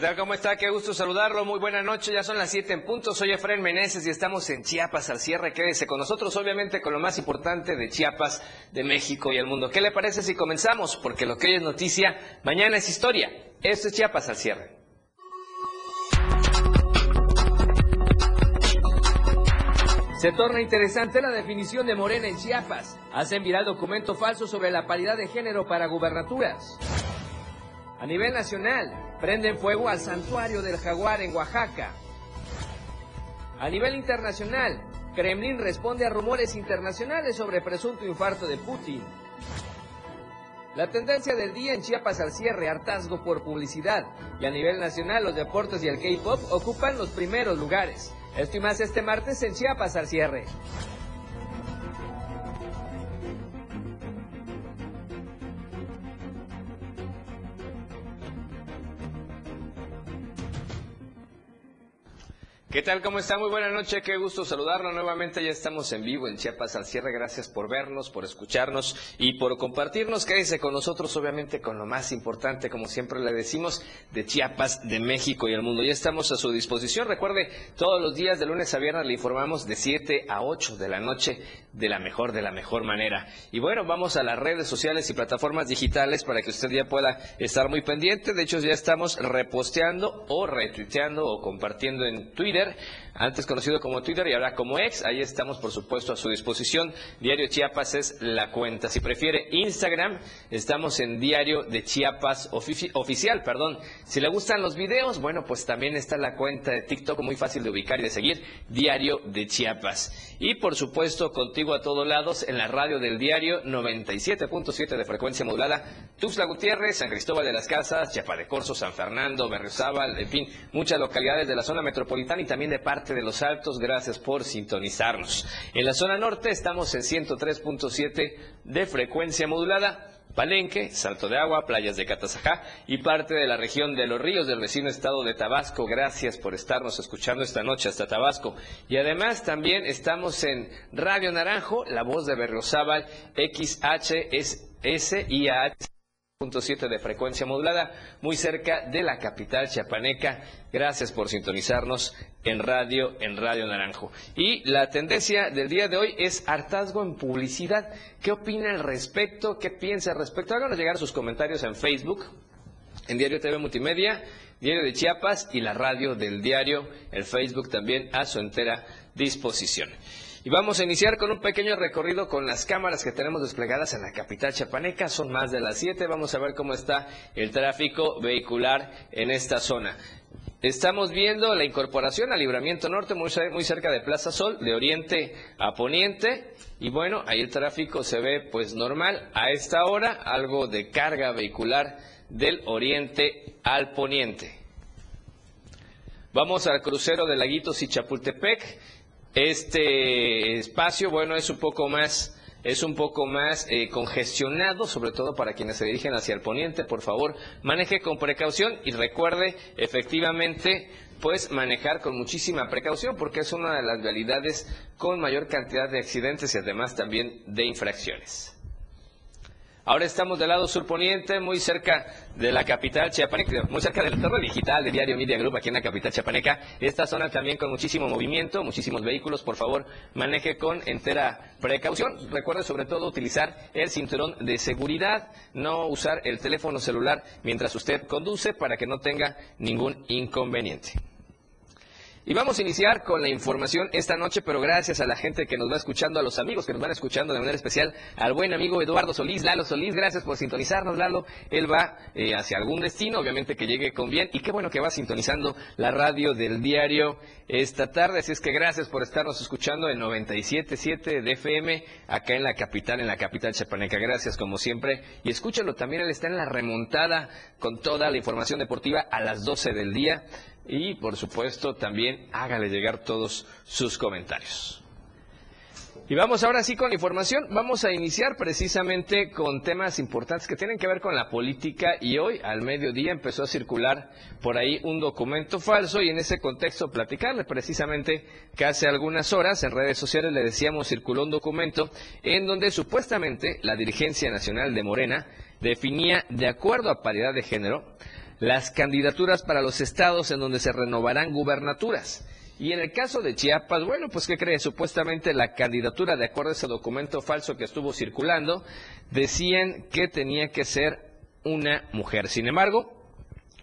tal? ¿Cómo está? Qué gusto saludarlo. Muy buena noche. Ya son las 7 en punto. Soy Efraín Meneses y estamos en Chiapas al cierre. Quédese con nosotros, obviamente, con lo más importante de Chiapas, de México y el mundo. ¿Qué le parece si comenzamos? Porque lo que hoy es noticia, mañana es historia. Esto es Chiapas al cierre. Se torna interesante la definición de Morena en Chiapas. Hacen viral documento falso sobre la paridad de género para gubernaturas. A nivel nacional, prenden fuego al santuario del jaguar en Oaxaca. A nivel internacional, Kremlin responde a rumores internacionales sobre presunto infarto de Putin. La tendencia del día en Chiapas al cierre, hartazgo por publicidad. Y a nivel nacional, los deportes y el K-pop ocupan los primeros lugares. Esto y más este martes en Chiapas al cierre. ¿Qué tal? ¿Cómo está? Muy buena noche, qué gusto saludarlo nuevamente. Ya estamos en vivo en Chiapas al cierre. Gracias por vernos, por escucharnos y por compartirnos. Quédese con nosotros, obviamente, con lo más importante, como siempre le decimos, de Chiapas, de México y el mundo. Ya estamos a su disposición. Recuerde, todos los días de lunes a viernes le informamos de 7 a 8 de la noche de la mejor, de la mejor manera. Y bueno, vamos a las redes sociales y plataformas digitales para que usted ya pueda estar muy pendiente. De hecho, ya estamos reposteando o retuiteando o compartiendo en Twitter antes conocido como Twitter y ahora como ex. Ahí estamos, por supuesto, a su disposición. Diario Chiapas es la cuenta. Si prefiere Instagram, estamos en Diario de Chiapas oficial. perdón. Si le gustan los videos, bueno, pues también está la cuenta de TikTok, muy fácil de ubicar y de seguir, Diario de Chiapas. Y, por supuesto, contigo a todos lados en la radio del diario 97.7 de frecuencia modulada, Tuxtla Gutiérrez, San Cristóbal de las Casas, Chiapa de Corzo, San Fernando, Berriozábal, en fin, muchas localidades de la zona metropolitana y también de parte de los altos. Gracias por sintonizarnos. En la zona norte estamos en 103.7 de frecuencia modulada. Palenque, Salto de Agua, playas de Catazajá y parte de la región de los ríos del vecino estado de Tabasco. Gracias por estarnos escuchando esta noche hasta Tabasco. Y además también estamos en Radio Naranjo, la voz de Berriozábal, XHS y .7 de frecuencia modulada, muy cerca de la capital chiapaneca. Gracias por sintonizarnos en radio, en Radio Naranjo. Y la tendencia del día de hoy es hartazgo en publicidad. ¿Qué opina al respecto? ¿Qué piensa al respecto? Háganos llegar sus comentarios en Facebook, en Diario TV Multimedia, Diario de Chiapas y la radio del diario, el Facebook también a su entera disposición. Y vamos a iniciar con un pequeño recorrido con las cámaras que tenemos desplegadas en la capital chapaneca. Son más de las siete. Vamos a ver cómo está el tráfico vehicular en esta zona. Estamos viendo la incorporación al Libramiento Norte, muy, muy, cerca de Plaza Sol, de oriente a poniente. Y bueno, ahí el tráfico se ve pues normal. A esta hora, algo de carga vehicular del oriente al poniente. Vamos al crucero de Laguitos y Chapultepec. Este espacio, bueno, es un poco más es un poco más eh, congestionado, sobre todo para quienes se dirigen hacia el poniente. Por favor, maneje con precaución y recuerde efectivamente pues manejar con muchísima precaución porque es una de las realidades con mayor cantidad de accidentes y además también de infracciones. Ahora estamos del lado surponiente, muy cerca de la capital chiapaneca, muy cerca del torre digital de Diario Media Group aquí en la capital chiapaneca. Esta zona también con muchísimo movimiento, muchísimos vehículos. Por favor, maneje con entera precaución. Recuerde sobre todo utilizar el cinturón de seguridad, no usar el teléfono celular mientras usted conduce para que no tenga ningún inconveniente. Y vamos a iniciar con la información esta noche, pero gracias a la gente que nos va escuchando, a los amigos que nos van escuchando de manera especial, al buen amigo Eduardo Solís, Lalo Solís, gracias por sintonizarnos, Lalo. Él va eh, hacia algún destino, obviamente que llegue con bien, y qué bueno que va sintonizando la radio del diario esta tarde, así es que gracias por estarnos escuchando en 97.7 de FM, acá en la capital, en la capital chapaneca. Gracias como siempre, y escúchalo también, él está en la remontada con toda la información deportiva a las 12 del día y por supuesto también hágale llegar todos sus comentarios. Y vamos ahora sí con la información. Vamos a iniciar precisamente con temas importantes que tienen que ver con la política y hoy al mediodía empezó a circular por ahí un documento falso y en ese contexto platicarle precisamente que hace algunas horas en redes sociales le decíamos circuló un documento en donde supuestamente la dirigencia nacional de Morena definía de acuerdo a paridad de género las candidaturas para los estados en donde se renovarán gubernaturas. Y en el caso de Chiapas, bueno, pues ¿qué cree? Supuestamente la candidatura, de acuerdo a ese documento falso que estuvo circulando, decían que tenía que ser una mujer. Sin embargo,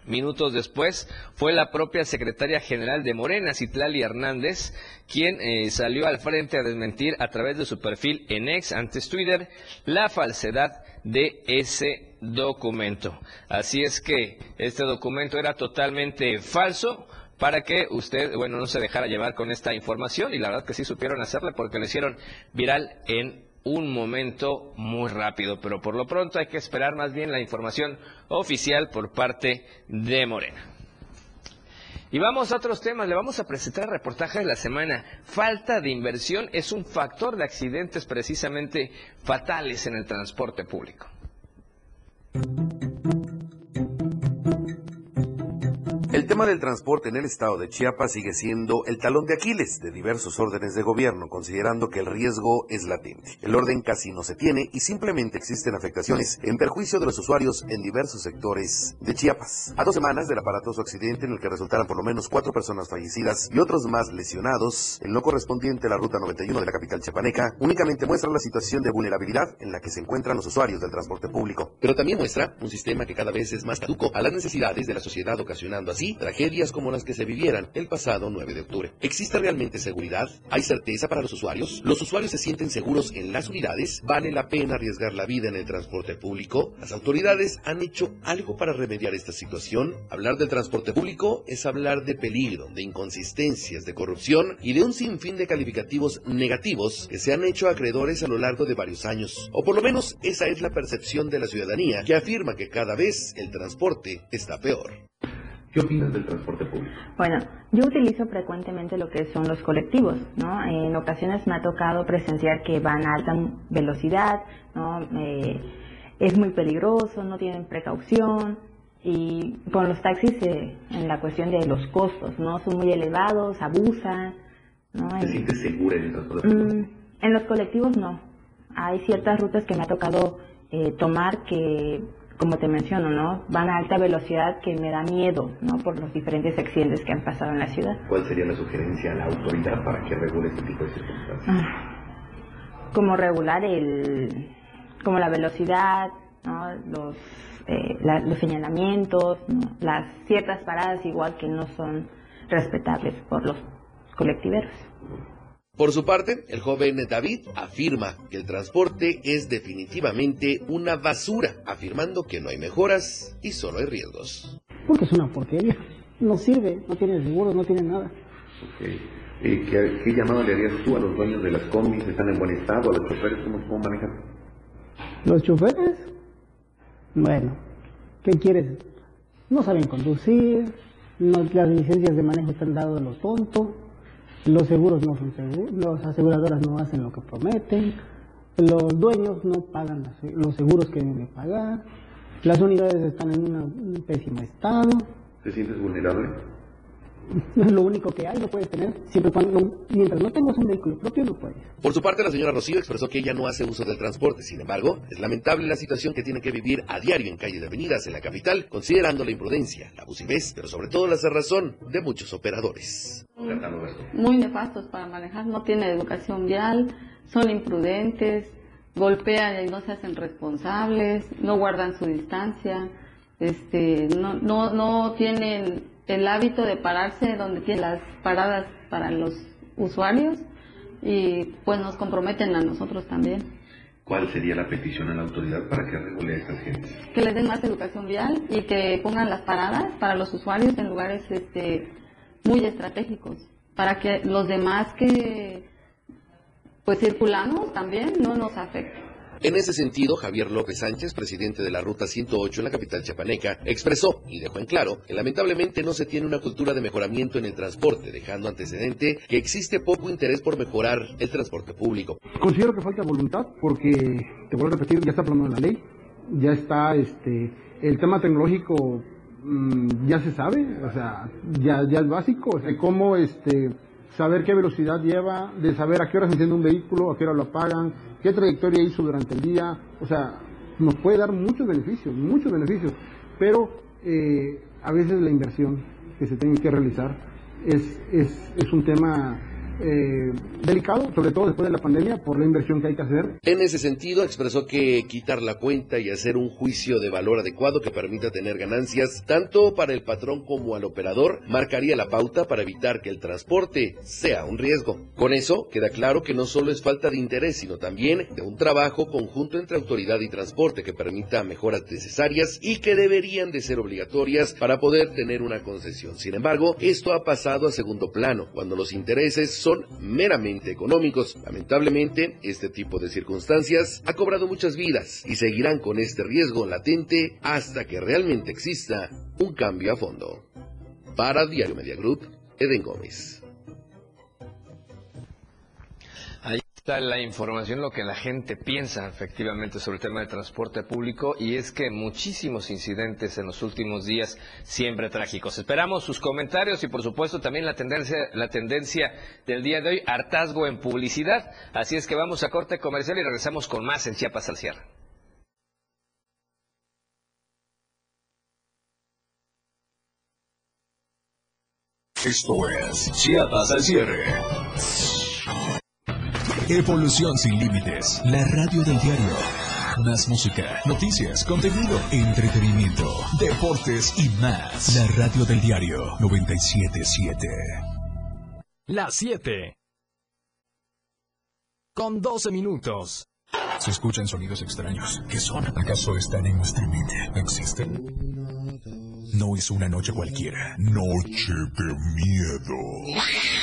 Minutos después fue la propia secretaria general de Morena, Citlali Hernández, quien eh, salió al frente a desmentir a través de su perfil en ex, antes Twitter, la falsedad de ese documento. Así es que este documento era totalmente falso para que usted, bueno, no se dejara llevar con esta información y la verdad que sí supieron hacerle porque lo hicieron viral en un momento muy rápido, pero por lo pronto hay que esperar más bien la información oficial por parte de Morena. Y vamos a otros temas, le vamos a presentar el reportaje de la semana. Falta de inversión es un factor de accidentes precisamente fatales en el transporte público. El tema del transporte en el estado de Chiapas sigue siendo el talón de Aquiles de diversos órdenes de gobierno, considerando que el riesgo es latente. El orden casi no se tiene y simplemente existen afectaciones en perjuicio de los usuarios en diversos sectores de Chiapas. A dos semanas del aparatoso accidente en el que resultaron por lo menos cuatro personas fallecidas y otros más lesionados, el no correspondiente a la ruta 91 de la capital chiapaneca únicamente muestra la situación de vulnerabilidad en la que se encuentran los usuarios del transporte público. Pero también muestra un sistema que cada vez es más caduco a las necesidades de la sociedad, ocasionando así tragedias como las que se vivieran el pasado 9 de octubre. ¿Existe realmente seguridad? ¿Hay certeza para los usuarios? ¿Los usuarios se sienten seguros en las unidades? ¿Vale la pena arriesgar la vida en el transporte público? ¿Las autoridades han hecho algo para remediar esta situación? Hablar del transporte público es hablar de peligro, de inconsistencias, de corrupción y de un sinfín de calificativos negativos que se han hecho acreedores a lo largo de varios años. O por lo menos esa es la percepción de la ciudadanía que afirma que cada vez el transporte está peor. ¿Qué opinas del transporte público? Bueno, yo utilizo frecuentemente lo que son los colectivos, ¿no? En ocasiones me ha tocado presenciar que van a alta velocidad, ¿no? Eh, es muy peligroso, no tienen precaución y con los taxis eh, en la cuestión de los costos, ¿no? Son muy elevados, abusan, ¿no? ¿Te sientes segura en el transporte público? Mm, en los colectivos no. Hay ciertas rutas que me ha tocado eh, tomar que como te menciono, ¿no? Van a alta velocidad que me da miedo, ¿no? Por los diferentes accidentes que han pasado en la ciudad. ¿Cuál sería la sugerencia a la autoridad para que regule este tipo de circunstancias? Ah, como regular el, como la velocidad, ¿no? Los, eh, los señalamientos, las ciertas paradas igual que no son respetables por los colectiveros. Por su parte, el joven David afirma que el transporte es definitivamente una basura, afirmando que no hay mejoras y solo hay riesgos. Porque es una porquería. No sirve, no tiene seguros, no tiene nada. Okay. Eh, ¿qué, ¿qué, llamado le harías tú a los dueños de las combis? ¿Están en buen estado? ¿A los choferes cómo, cómo manejan? ¿Los choferes? Bueno, ¿qué quieres? No saben conducir, no, las licencias de manejo están dadas a los tontos los seguros no son seguros, las aseguradoras no hacen lo que prometen, los dueños no pagan los seguros que deben pagar, las unidades están en un pésimo estado. ¿Te sientes vulnerable? Es lo único que hay, lo puedes tener. Siempre cuando, mientras no tengas un vehículo propio, lo puedes. Por su parte, la señora Rocío expresó que ella no hace uso del transporte. Sin embargo, es lamentable la situación que tiene que vivir a diario en calles de avenidas en la capital, considerando la imprudencia, la abusivez, pero sobre todo la cerrazón de muchos operadores. Muy nefastos para manejar, no tienen educación vial, son imprudentes, golpean y no se hacen responsables, no guardan su distancia, este, no, no, no tienen el hábito de pararse donde tienen las paradas para los usuarios y pues nos comprometen a nosotros también. ¿Cuál sería la petición a la autoridad para que regule a estas gentes? Que les den más educación vial y que pongan las paradas para los usuarios en lugares este, muy estratégicos, para que los demás que pues circulamos también no nos afecten. En ese sentido, Javier López Sánchez, presidente de la Ruta 108 en la capital chapaneca, expresó y dejó en claro que lamentablemente no se tiene una cultura de mejoramiento en el transporte, dejando antecedente que existe poco interés por mejorar el transporte público. Considero que falta voluntad porque, te vuelvo a repetir, ya está aprobada la ley, ya está este, el tema tecnológico mm, ya se sabe, o sea, ya, ya es básico, o sea, cómo este, saber qué velocidad lleva, de saber a qué hora se enciende un vehículo, a qué hora lo apagan, qué trayectoria hizo durante el día, o sea, nos puede dar muchos beneficios, muchos beneficios, pero eh, a veces la inversión que se tiene que realizar es, es, es un tema eh, delicado, sobre todo después de la pandemia, por la inversión que hay que hacer. En ese sentido, expresó que quitar la cuenta y hacer un juicio de valor adecuado que permita tener ganancias tanto para el patrón como al operador marcaría la pauta para evitar que el transporte sea un riesgo. Con eso, queda claro que no solo es falta de interés, sino también de un trabajo conjunto entre autoridad y transporte que permita mejoras necesarias y que deberían de ser obligatorias para poder tener una concesión. Sin embargo, esto ha pasado a segundo plano, cuando los intereses son son meramente económicos. Lamentablemente, este tipo de circunstancias ha cobrado muchas vidas y seguirán con este riesgo latente hasta que realmente exista un cambio a fondo. Para Diario Media Group, Eden Gómez. La información, lo que la gente piensa efectivamente sobre el tema de transporte público y es que muchísimos incidentes en los últimos días siempre trágicos. Esperamos sus comentarios y por supuesto también la tendencia, la tendencia del día de hoy, hartazgo en publicidad. Así es que vamos a corte comercial y regresamos con más en Chiapas al cierre. Esto es Chiapas al cierre. Evolución sin límites. La radio del diario. Más música, noticias, contenido, entretenimiento, deportes y más. La radio del diario 977. Las 7. Con 12 minutos. Se escuchan sonidos extraños. ¿Qué son? ¿Acaso están en nuestra mente? ¿Existen? No es una noche cualquiera. Noche de miedo.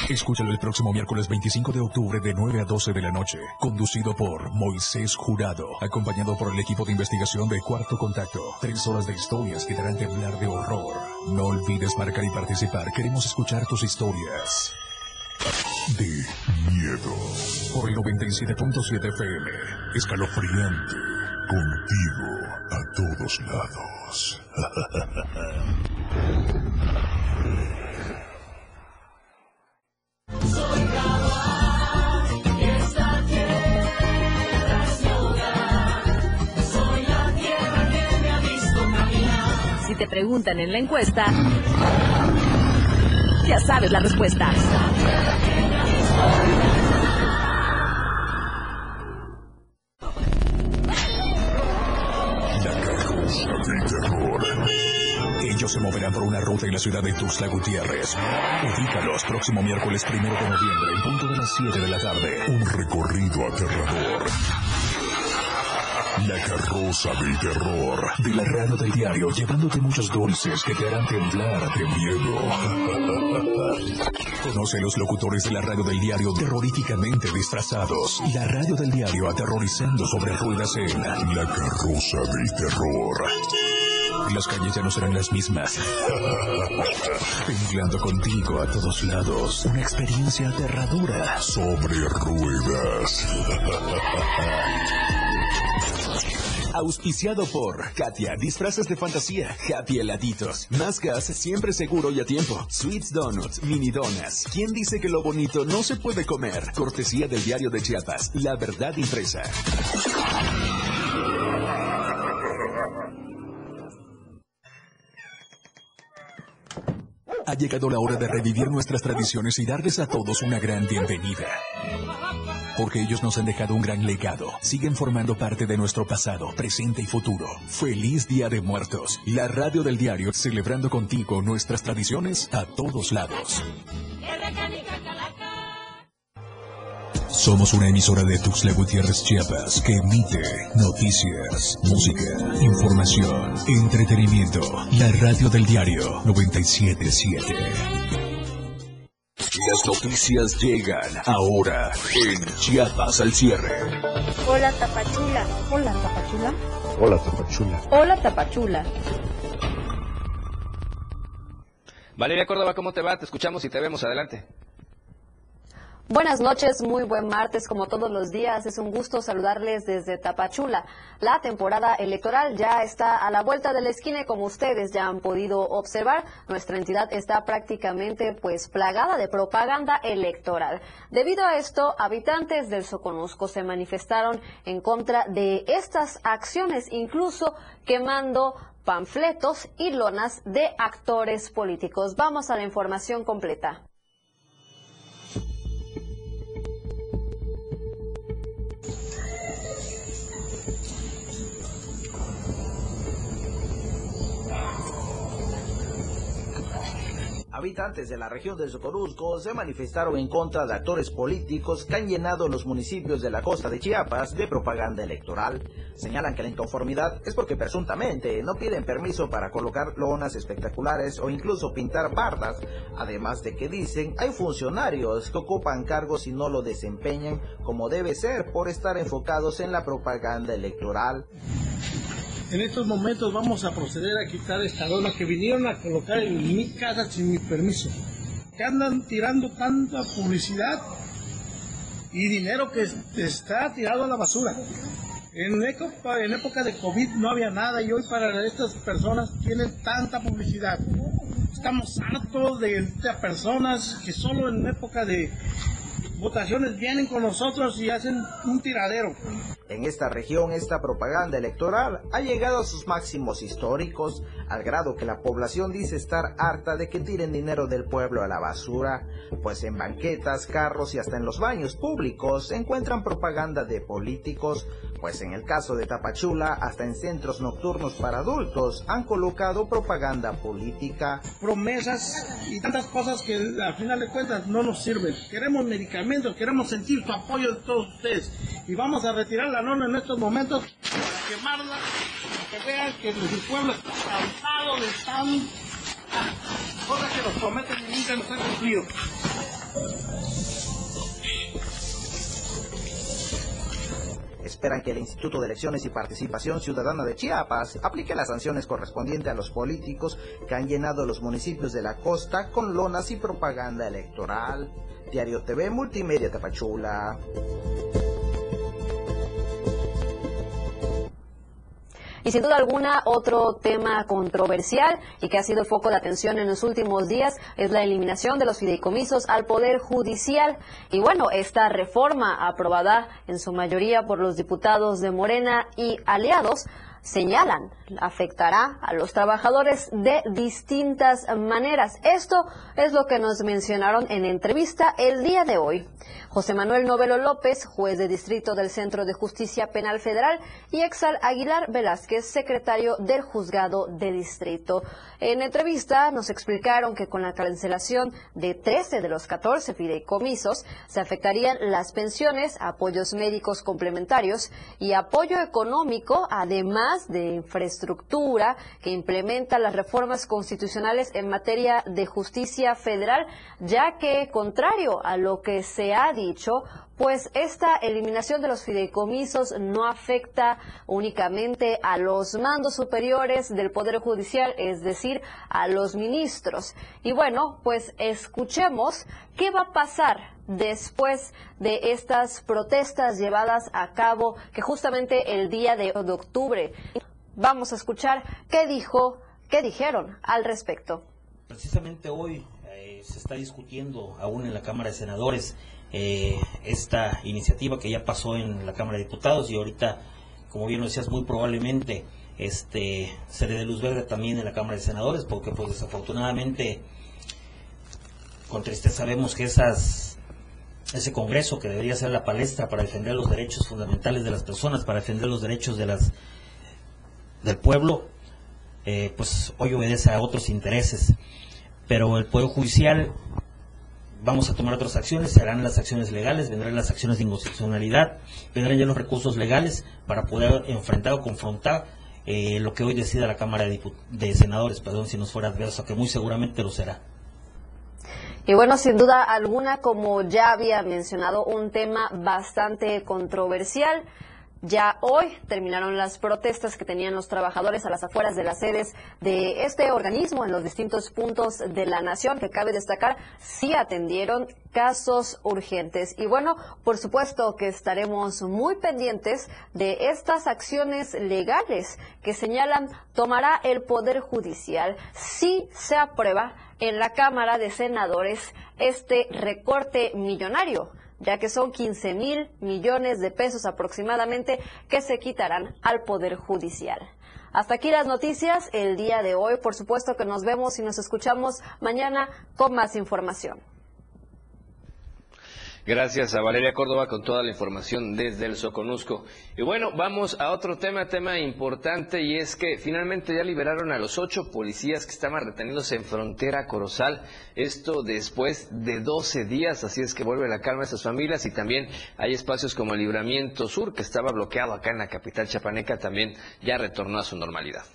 Escúchalo el próximo miércoles 25 de octubre de 9 a 12 de la noche. Conducido por Moisés Jurado. Acompañado por el equipo de investigación de Cuarto Contacto. Tres horas de historias que darán temblar de horror. No olvides marcar y participar. Queremos escuchar tus historias. De miedo. Por el 97.7 FM. Escalofriante. Contigo a todos lados. Si te preguntan en la encuesta, ya sabes la respuesta. Ruta en la ciudad de Tuxtla Gutiérrez. Ubícalos próximo miércoles primero de noviembre, en punto de las 7 de la tarde. Un recorrido aterrador. La carroza del terror de la radio del diario, llevándote muchos dulces que te harán temblar de miedo. Conoce a los locutores de la radio del diario terroríficamente disfrazados. La radio del diario aterrorizando sobre ruedas en La carroza del terror. Las calles ya no serán las mismas. Temblando contigo a todos lados. Una experiencia aterradora sobre ruedas. Auspiciado por Katia, disfraces de fantasía, happy heladitos, más gas, siempre seguro y a tiempo. Sweets Donuts, mini donas. ¿Quién dice que lo bonito no se puede comer? Cortesía del diario de Chiapas, La Verdad Impresa. Ha llegado la hora de revivir nuestras tradiciones y darles a todos una gran bienvenida. Porque ellos nos han dejado un gran legado. Siguen formando parte de nuestro pasado, presente y futuro. Feliz Día de Muertos. La radio del diario celebrando contigo nuestras tradiciones a todos lados. Somos una emisora de Tuxtla Gutiérrez Chiapas que emite noticias, música, información, entretenimiento. La radio del diario 977. Las noticias llegan ahora en Chiapas al cierre. Hola Tapachula. Hola Tapachula. Hola, Tapachula. Hola Tapachula. Valeria Córdoba, ¿cómo te va? Te escuchamos y te vemos. Adelante. Buenas noches, muy buen martes como todos los días. Es un gusto saludarles desde Tapachula. La temporada electoral ya está a la vuelta de la esquina como ustedes ya han podido observar, nuestra entidad está prácticamente pues plagada de propaganda electoral. Debido a esto, habitantes del Soconusco se manifestaron en contra de estas acciones, incluso quemando panfletos y lonas de actores políticos. Vamos a la información completa. Habitantes de la región de Socorusco se manifestaron en contra de actores políticos que han llenado los municipios de la costa de Chiapas de propaganda electoral. Señalan que la inconformidad es porque presuntamente no piden permiso para colocar lonas espectaculares o incluso pintar bardas, además de que dicen hay funcionarios que ocupan cargos y no lo desempeñan como debe ser por estar enfocados en la propaganda electoral. En estos momentos vamos a proceder a quitar esta lona que vinieron a colocar en mi casa sin mi permiso. Que andan tirando tanta publicidad y dinero que está tirado a la basura. En época, en época de COVID no había nada y hoy para estas personas tienen tanta publicidad. Estamos hartos de, de personas que solo en época de votaciones vienen con nosotros y hacen un tiradero. En esta región, esta propaganda electoral ha llegado a sus máximos históricos, al grado que la población dice estar harta de que tiren dinero del pueblo a la basura, pues en banquetas, carros y hasta en los baños públicos se encuentran propaganda de políticos, pues en el caso de Tapachula, hasta en centros nocturnos para adultos han colocado propaganda política. Promesas y tantas cosas que al final de cuentas no nos sirven. Queremos medicamentos, queremos sentir su apoyo de todos ustedes y vamos a retirar la en estos momentos para quemarla, para que vean que el pueblo está cansado de tan cosas que nos prometen y nunca nos han cumplido. Esperan que el Instituto de Elecciones y Participación Ciudadana de Chiapas aplique las sanciones correspondientes a los políticos que han llenado los municipios de la costa con lonas y propaganda electoral. Diario TV Multimedia Tapachula. Y sin duda alguna, otro tema controversial y que ha sido foco de atención en los últimos días es la eliminación de los fideicomisos al Poder Judicial. Y bueno, esta reforma aprobada en su mayoría por los diputados de Morena y aliados señalan afectará a los trabajadores de distintas maneras. Esto es lo que nos mencionaron en entrevista el día de hoy. José Manuel Novelo López, juez de distrito del Centro de Justicia Penal Federal, y Exal Aguilar Velázquez, secretario del Juzgado de Distrito. En entrevista nos explicaron que con la cancelación de 13 de los 14 fideicomisos se afectarían las pensiones, apoyos médicos complementarios y apoyo económico, además de infraestructura que implementa las reformas constitucionales en materia de justicia federal, ya que, contrario a lo que se ha dicho, pues esta eliminación de los fideicomisos no afecta únicamente a los mandos superiores del Poder Judicial, es decir, a los ministros. Y bueno, pues escuchemos qué va a pasar después de estas protestas llevadas a cabo, que justamente el día de octubre. Vamos a escuchar qué dijo, qué dijeron al respecto. Precisamente hoy eh, se está discutiendo aún en la Cámara de Senadores eh, esta iniciativa que ya pasó en la Cámara de Diputados y ahorita, como bien lo decías, muy probablemente este se le dé luz verde también en la Cámara de Senadores, porque pues desafortunadamente con tristeza vemos que esas ese Congreso que debería ser la palestra para defender los derechos fundamentales de las personas, para defender los derechos de las del pueblo, eh, pues hoy obedece a otros intereses. Pero el Poder Judicial vamos a tomar otras acciones, se harán las acciones legales, vendrán las acciones de inconstitucionalidad, vendrán ya los recursos legales para poder enfrentar o confrontar eh, lo que hoy decida la Cámara de, de Senadores, perdón, si nos fuera adverso, que muy seguramente lo será. Y bueno, sin duda alguna, como ya había mencionado, un tema bastante controversial. Ya hoy terminaron las protestas que tenían los trabajadores a las afueras de las sedes de este organismo en los distintos puntos de la nación, que cabe destacar, sí atendieron casos urgentes. Y bueno, por supuesto que estaremos muy pendientes de estas acciones legales que señalan tomará el Poder Judicial si se aprueba en la Cámara de Senadores este recorte millonario ya que son 15 mil millones de pesos aproximadamente que se quitarán al Poder Judicial. Hasta aquí las noticias el día de hoy. Por supuesto que nos vemos y nos escuchamos mañana con más información. Gracias a Valeria Córdoba con toda la información desde el Soconusco. Y bueno, vamos a otro tema, tema importante, y es que finalmente ya liberaron a los ocho policías que estaban retenidos en frontera Corozal. Esto después de 12 días, así es que vuelve la calma a esas familias y también hay espacios como el Libramiento Sur, que estaba bloqueado acá en la capital chapaneca, también ya retornó a su normalidad.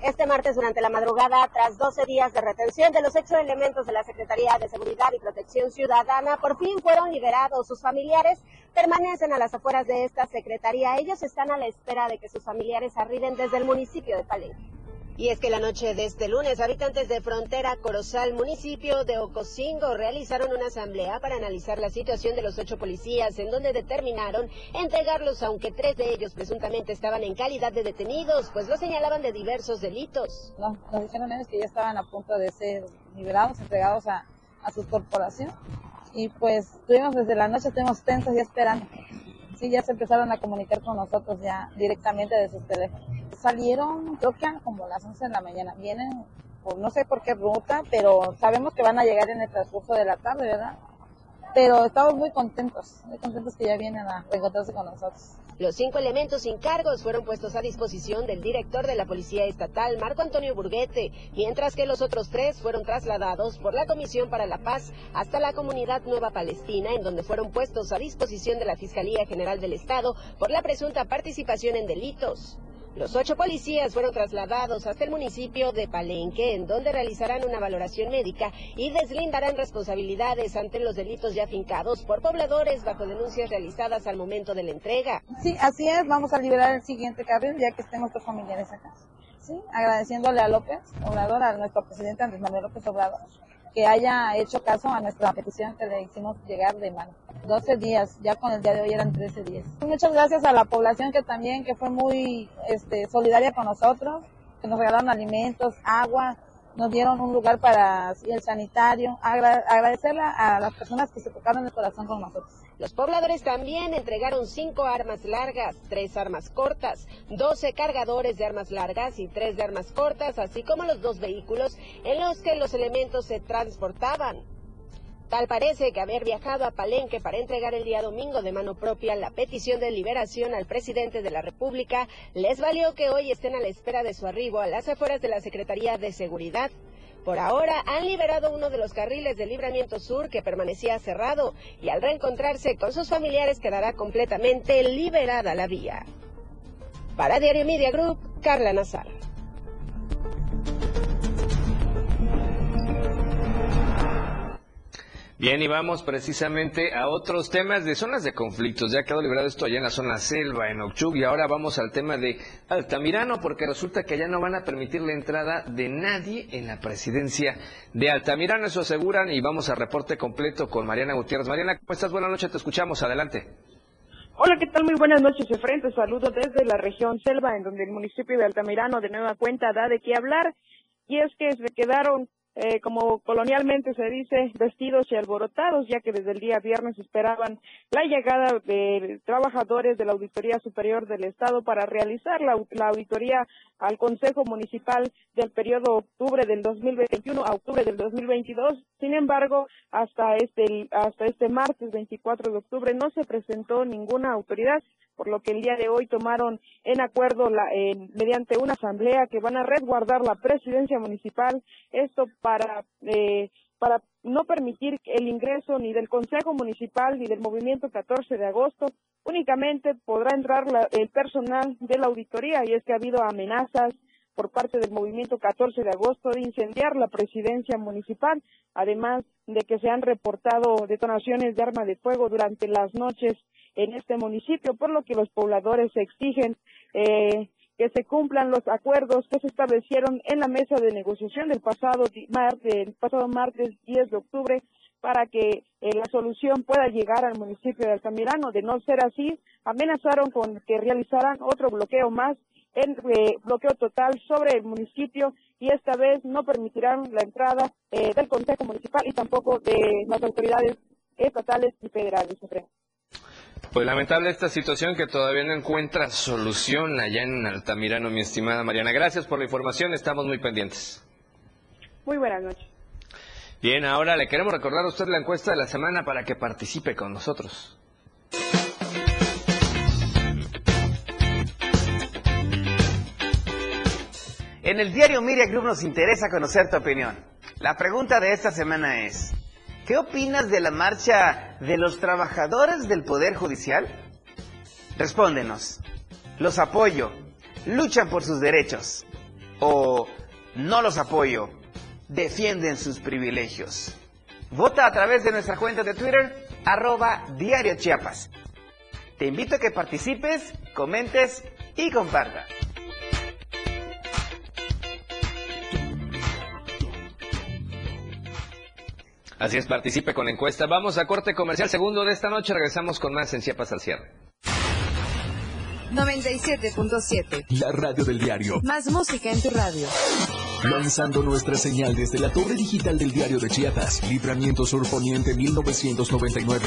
Este martes, durante la madrugada, tras 12 días de retención de los ocho elementos de la Secretaría de Seguridad y Protección Ciudadana, por fin fueron liberados. Sus familiares permanecen a las afueras de esta secretaría. Ellos están a la espera de que sus familiares arriben desde el municipio de Palenque. Y es que la noche de este lunes, habitantes de Frontera Corozal, municipio de Ocosingo, realizaron una asamblea para analizar la situación de los ocho policías, en donde determinaron entregarlos, aunque tres de ellos presuntamente estaban en calidad de detenidos, pues lo señalaban de diversos delitos. No, nos dijeron ellos que ya estaban a punto de ser liberados, entregados a, a su corporación. Y pues tuvimos desde la noche, estuvimos tensos y esperando sí ya se empezaron a comunicar con nosotros ya directamente de sus teléfonos. Salieron, creo que como las 11 de la mañana. Vienen, por no sé por qué ruta, pero sabemos que van a llegar en el transcurso de la tarde, ¿verdad? Pero estamos muy contentos, muy contentos que ya vienen a reencontrarse con nosotros. Los cinco elementos sin cargos fueron puestos a disposición del director de la Policía Estatal, Marco Antonio Burguete, mientras que los otros tres fueron trasladados por la Comisión para la Paz hasta la Comunidad Nueva Palestina, en donde fueron puestos a disposición de la Fiscalía General del Estado por la presunta participación en delitos. Los ocho policías fueron trasladados hasta el municipio de Palenque, en donde realizarán una valoración médica y deslindarán responsabilidades ante los delitos ya fincados por pobladores bajo denuncias realizadas al momento de la entrega. Sí, así es. Vamos a liberar el siguiente carril ya que estén nuestros familiares acá. Sí, agradeciéndole a López Obrador, a nuestro presidente Andrés Manuel López Obrador, que haya hecho caso a nuestra petición que le hicimos llegar de mano. 12 días, ya con el día de hoy eran 13 días. Muchas gracias a la población que también, que fue muy este, solidaria con nosotros, que nos regalaron alimentos, agua, nos dieron un lugar para el sanitario. agradecerle a las personas que se tocaron el corazón con nosotros. Los pobladores también entregaron cinco armas largas, tres armas cortas, 12 cargadores de armas largas y tres de armas cortas, así como los dos vehículos en los que los elementos se transportaban. Tal parece que haber viajado a Palenque para entregar el día domingo de mano propia la petición de liberación al presidente de la República les valió que hoy estén a la espera de su arribo a las afueras de la Secretaría de Seguridad. Por ahora han liberado uno de los carriles de libramiento sur que permanecía cerrado y al reencontrarse con sus familiares quedará completamente liberada la vía. Para Diario Media Group, Carla Nazar. Bien, y vamos precisamente a otros temas de zonas de conflictos. Ya quedó liberado esto allá en la zona selva, en Ochuc, y ahora vamos al tema de Altamirano, porque resulta que allá no van a permitir la entrada de nadie en la presidencia de Altamirano, eso aseguran, y vamos a reporte completo con Mariana Gutiérrez. Mariana, ¿cómo estás? Buenas noches, te escuchamos, adelante. Hola, ¿qué tal? Muy buenas noches, frente. Saludos desde la región selva, en donde el municipio de Altamirano de nueva cuenta da de qué hablar, y es que se quedaron eh, como colonialmente se dice, vestidos y alborotados, ya que desde el día viernes esperaban la llegada de trabajadores de la Auditoría Superior del Estado para realizar la, auditoría al Consejo Municipal del periodo octubre del 2021 a octubre del 2022. Sin embargo, hasta este, hasta este martes 24 de octubre no se presentó ninguna autoridad por lo que el día de hoy tomaron en acuerdo la, mediante una asamblea que van a resguardar la presidencia municipal, esto para, eh, para no permitir el ingreso ni del Consejo Municipal ni del Movimiento 14 de agosto, únicamente podrá entrar el personal de la auditoría y es que ha habido amenazas por parte del movimiento 14 de agosto de incendiar la presidencia municipal, además de que se han reportado detonaciones de arma de fuego durante las noches en este municipio, por lo que los pobladores exigen eh, que se cumplan los acuerdos que se establecieron en la mesa de negociación del pasado martes, pasado martes 10 de octubre para que eh, la solución pueda llegar al municipio de Altamirano. De no ser así, amenazaron con que realizaran otro bloqueo más, en eh, bloqueo total sobre el municipio y esta vez no permitirán la entrada del Consejo Municipal y tampoco de las autoridades estatales y federales. Pues lamentable esta situación que todavía no encuentra solución allá en Altamirano, mi estimada Mariana. Gracias por la información, estamos muy pendientes. Muy buenas noches. Bien, ahora le queremos recordar a usted la encuesta de la semana para que participe con nosotros. En el diario Miria Group nos interesa conocer tu opinión. La pregunta de esta semana es, ¿qué opinas de la marcha de los trabajadores del Poder Judicial? Respóndenos. Los apoyo. Luchan por sus derechos. O no los apoyo. Defienden sus privilegios. Vota a través de nuestra cuenta de Twitter, arroba Diario Chiapas. Te invito a que participes, comentes y compartas. Así es, participe con la encuesta. Vamos a corte comercial segundo de esta noche. Regresamos con más en Chiapas al cierre. 97.7. La radio del diario. Más música en tu radio. Lanzando nuestra señal desde la torre digital del diario de Chiapas. Libramiento Sur Poniente 1999.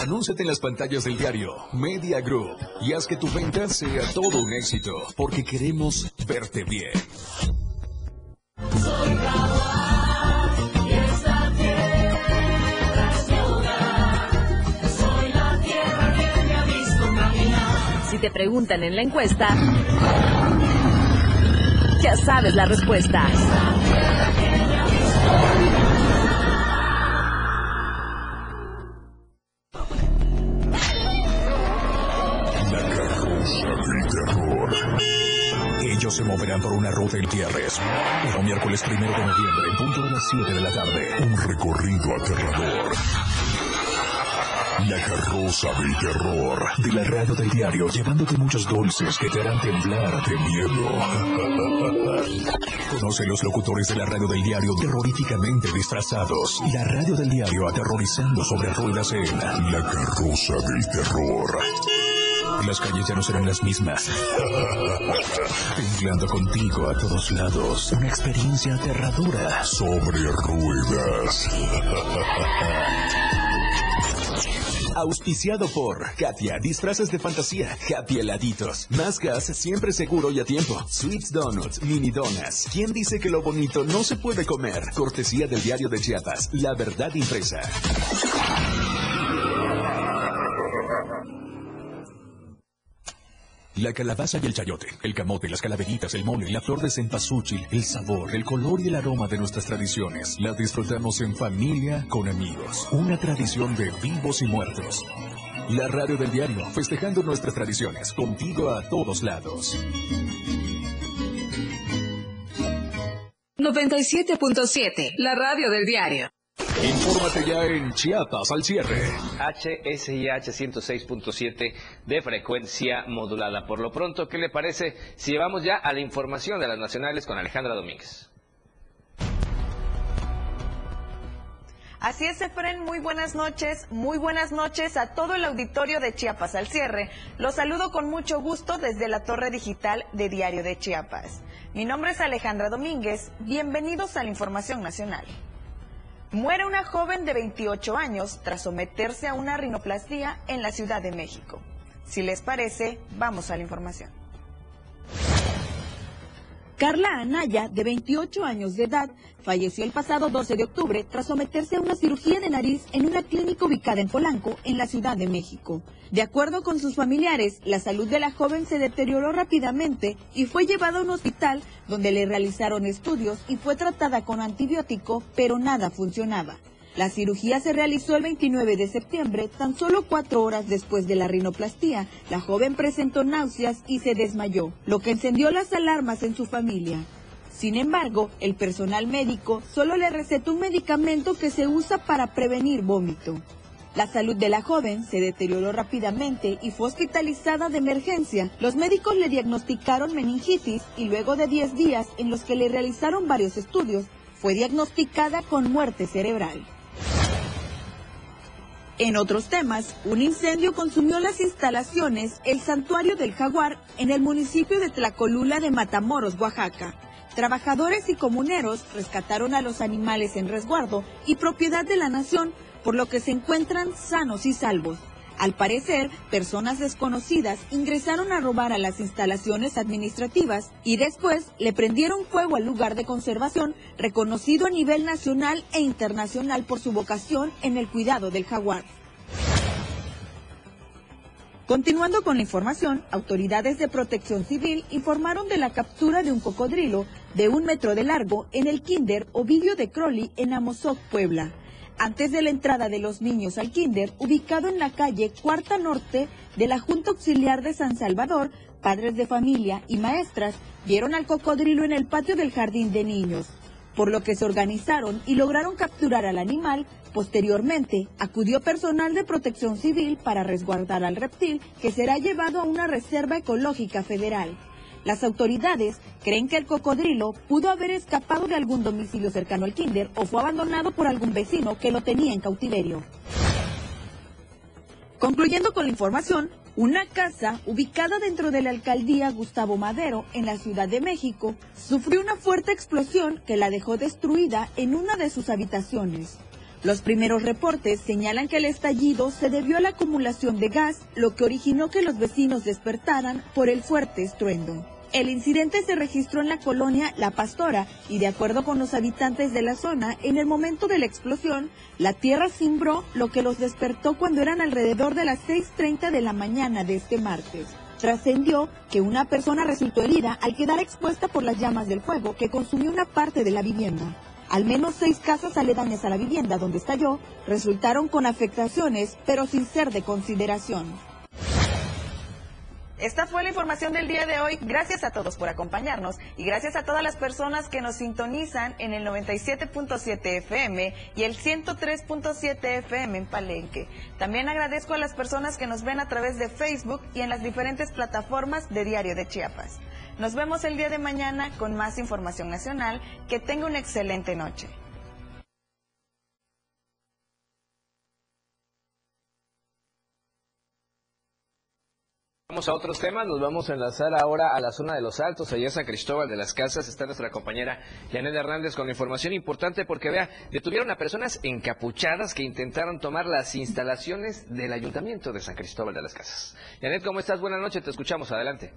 Anúnciate en las pantallas del diario Media Group y haz que tu venta sea todo un éxito, porque queremos verte bien. Si te preguntan en la encuesta, ya sabes la respuesta. Ellos se moverán por una ruta en tierras. Pero miércoles primero de noviembre, en punto de las 7 de la tarde. Un recorrido aterrador. La carroza del terror. De la radio del diario, llevándote muchos dulces que te harán temblar de miedo. Conoce los locutores de la radio del diario terroríficamente disfrazados. La radio del diario aterrorizando sobre ruedas en La carroza del terror. Las calles ya no serán las mismas. Temblando contigo a todos lados. Una experiencia aterradora. Sobre ruedas. Auspiciado por Katia, disfraces de fantasía, happy heladitos, más gas, siempre seguro y a tiempo, sweets donuts, mini donas. ¿Quién dice que lo bonito no se puede comer? Cortesía del diario de Chiapas, La Verdad Impresa. La calabaza y el chayote, el camote, las calaveritas, el mole, la flor de cempasúchil, el sabor, el color y el aroma de nuestras tradiciones. La disfrutamos en familia, con amigos. Una tradición de vivos y muertos. La radio del diario, festejando nuestras tradiciones, contigo a todos lados. 97.7, la radio del diario. Infórmate ya en Chiapas al cierre. HSIH 106.7 de frecuencia modulada. Por lo pronto, ¿qué le parece si llevamos ya a la información de las nacionales con Alejandra Domínguez? Así es, Efren, muy buenas noches, muy buenas noches a todo el auditorio de Chiapas al cierre. Los saludo con mucho gusto desde la torre digital de Diario de Chiapas. Mi nombre es Alejandra Domínguez, bienvenidos a la Información Nacional. Muere una joven de 28 años tras someterse a una rinoplastía en la Ciudad de México. Si les parece, vamos a la información. Carla Anaya, de 28 años de edad, falleció el pasado 12 de octubre tras someterse a una cirugía de nariz en una clínica ubicada en Polanco, en la Ciudad de México. De acuerdo con sus familiares, la salud de la joven se deterioró rápidamente y fue llevada a un hospital donde le realizaron estudios y fue tratada con antibiótico, pero nada funcionaba. La cirugía se realizó el 29 de septiembre, tan solo cuatro horas después de la rinoplastía. La joven presentó náuseas y se desmayó, lo que encendió las alarmas en su familia. Sin embargo, el personal médico solo le recetó un medicamento que se usa para prevenir vómito. La salud de la joven se deterioró rápidamente y fue hospitalizada de emergencia. Los médicos le diagnosticaron meningitis y luego de 10 días en los que le realizaron varios estudios, fue diagnosticada con muerte cerebral. En otros temas, un incendio consumió las instalaciones El Santuario del Jaguar en el municipio de Tlacolula de Matamoros, Oaxaca. Trabajadores y comuneros rescataron a los animales en resguardo y propiedad de la nación, por lo que se encuentran sanos y salvos. Al parecer, personas desconocidas ingresaron a robar a las instalaciones administrativas y después le prendieron fuego al lugar de conservación reconocido a nivel nacional e internacional por su vocación en el cuidado del jaguar. Continuando con la información, autoridades de protección civil informaron de la captura de un cocodrilo de un metro de largo en el Kinder Ovidio de Crowley en Amozoc, Puebla antes de la entrada de los niños al kinder, ubicado en la calle Cuarta Norte de la Junta Auxiliar de San Salvador, padres de familia y maestras vieron al cocodrilo en el patio del jardín de niños, por lo que se organizaron y lograron capturar al animal. Posteriormente, acudió personal de protección civil para resguardar al reptil, que será llevado a una reserva ecológica federal. Las autoridades creen que el cocodrilo pudo haber escapado de algún domicilio cercano al kinder o fue abandonado por algún vecino que lo tenía en cautiverio. Concluyendo con la información, una casa ubicada dentro de la alcaldía Gustavo Madero en la Ciudad de México sufrió una fuerte explosión que la dejó destruida en una de sus habitaciones. Los primeros reportes señalan que el estallido se debió a la acumulación de gas, lo que originó que los vecinos despertaran por el fuerte estruendo. El incidente se registró en la colonia La Pastora y de acuerdo con los habitantes de la zona, en el momento de la explosión, la tierra cimbró, lo que los despertó cuando eran alrededor de las 6.30 de la mañana de este martes. Trascendió que una persona resultó herida al quedar expuesta por las llamas del fuego que consumió una parte de la vivienda. Al menos seis casas aledañas a la vivienda donde estalló resultaron con afectaciones, pero sin ser de consideración. Esta fue la información del día de hoy. Gracias a todos por acompañarnos y gracias a todas las personas que nos sintonizan en el 97.7 FM y el 103.7 FM en Palenque. También agradezco a las personas que nos ven a través de Facebook y en las diferentes plataformas de Diario de Chiapas. Nos vemos el día de mañana con más información nacional. Que tenga una excelente noche. Vamos a otros temas, nos vamos a enlazar ahora a la zona de los Altos, allá en San Cristóbal de las Casas. Está nuestra compañera Janet Hernández con información importante porque vea, detuvieron a personas encapuchadas que intentaron tomar las instalaciones del Ayuntamiento de San Cristóbal de las Casas. Janet, ¿cómo estás? Buenas noches, te escuchamos, adelante.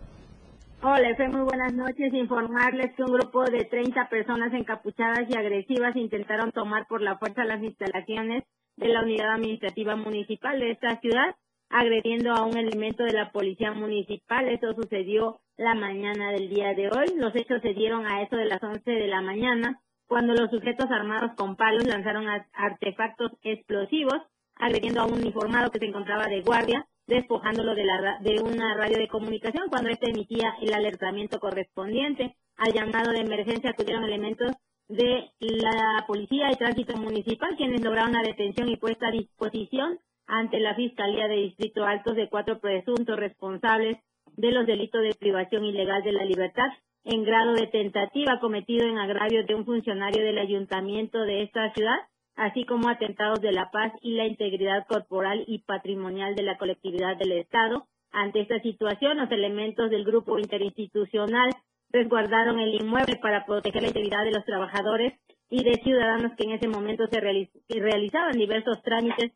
Hola, Efe, muy buenas noches. Informarles que un grupo de 30 personas encapuchadas y agresivas intentaron tomar por la fuerza las instalaciones de la unidad administrativa municipal de esta ciudad agrediendo a un elemento de la policía municipal. Esto sucedió la mañana del día de hoy. Los hechos se dieron a eso de las 11 de la mañana, cuando los sujetos armados con palos lanzaron artefactos explosivos, agrediendo a un uniformado que se encontraba de guardia, despojándolo de, la, de una radio de comunicación cuando éste emitía el alertamiento correspondiente. Al llamado de emergencia acudieron elementos de la Policía y Tránsito Municipal, quienes lograron la detención y puesta a disposición ante la Fiscalía de Distrito Alto de cuatro presuntos responsables de los delitos de privación ilegal de la libertad en grado de tentativa cometido en agravio de un funcionario del ayuntamiento de esta ciudad, así como atentados de la paz y la integridad corporal y patrimonial de la colectividad del Estado. Ante esta situación, los elementos del grupo interinstitucional resguardaron el inmueble para proteger la integridad de los trabajadores y de ciudadanos que en ese momento se realizaban diversos trámites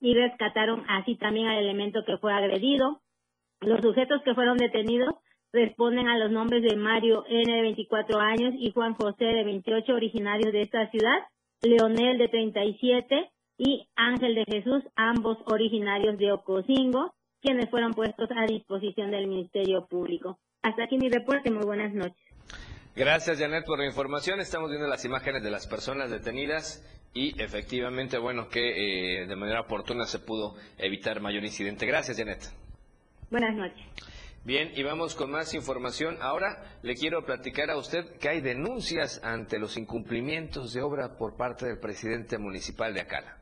y rescataron así también al elemento que fue agredido. Los sujetos que fueron detenidos responden a los nombres de Mario N de 24 años y Juan José de 28 originarios de esta ciudad, Leonel de 37 y Ángel de Jesús, ambos originarios de Ocosingo, quienes fueron puestos a disposición del Ministerio Público. Hasta aquí mi reporte, muy buenas noches. Gracias, Janet, por la información. Estamos viendo las imágenes de las personas detenidas y efectivamente, bueno, que eh, de manera oportuna se pudo evitar mayor incidente. Gracias, Janet. Buenas noches. Bien, y vamos con más información. Ahora le quiero platicar a usted que hay denuncias ante los incumplimientos de obra por parte del presidente municipal de Acala.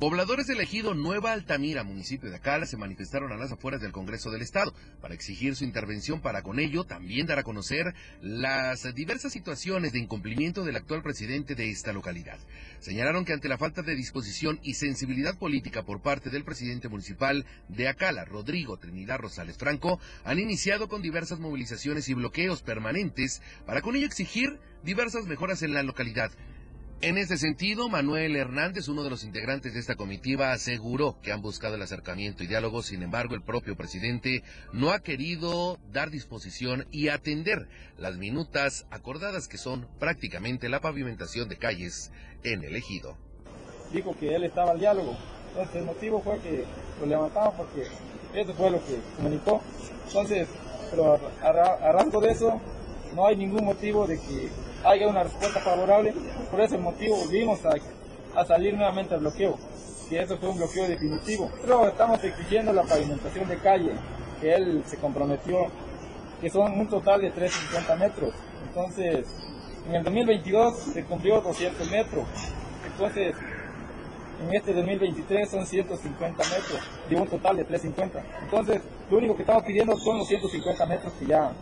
Pobladores del ejido Nueva Altamira, municipio de Acala, se manifestaron a las afueras del Congreso del Estado para exigir su intervención para con ello también dar a conocer las diversas situaciones de incumplimiento del actual presidente de esta localidad. Señalaron que ante la falta de disposición y sensibilidad política por parte del presidente municipal de Acala, Rodrigo Trinidad Rosales Franco, han iniciado con diversas movilizaciones y bloqueos permanentes para con ello exigir diversas mejoras en la localidad. En ese sentido, Manuel Hernández, uno de los integrantes de esta comitiva, aseguró que han buscado el acercamiento y diálogo, sin embargo, el propio presidente no ha querido dar disposición y atender las minutas acordadas que son prácticamente la pavimentación de calles en el ejido. Dijo que él estaba al diálogo, entonces el motivo fue que lo levantamos porque eso fue lo que comunicó. Entonces, pero a, a rasgo de eso, no hay ningún motivo de que haya una respuesta favorable. Por ese motivo volvimos a, salir nuevamente al bloqueo, que eso fue un bloqueo definitivo. Pero estamos exigiendo la pavimentación de calle, que él se comprometió, que son un total de 350 metros. Entonces, en el 2022 se cumplió 200 metros. Entonces, en este 2023 son 150 metros, de un total de 350. Entonces, lo único que estamos pidiendo son los 150 metros que ya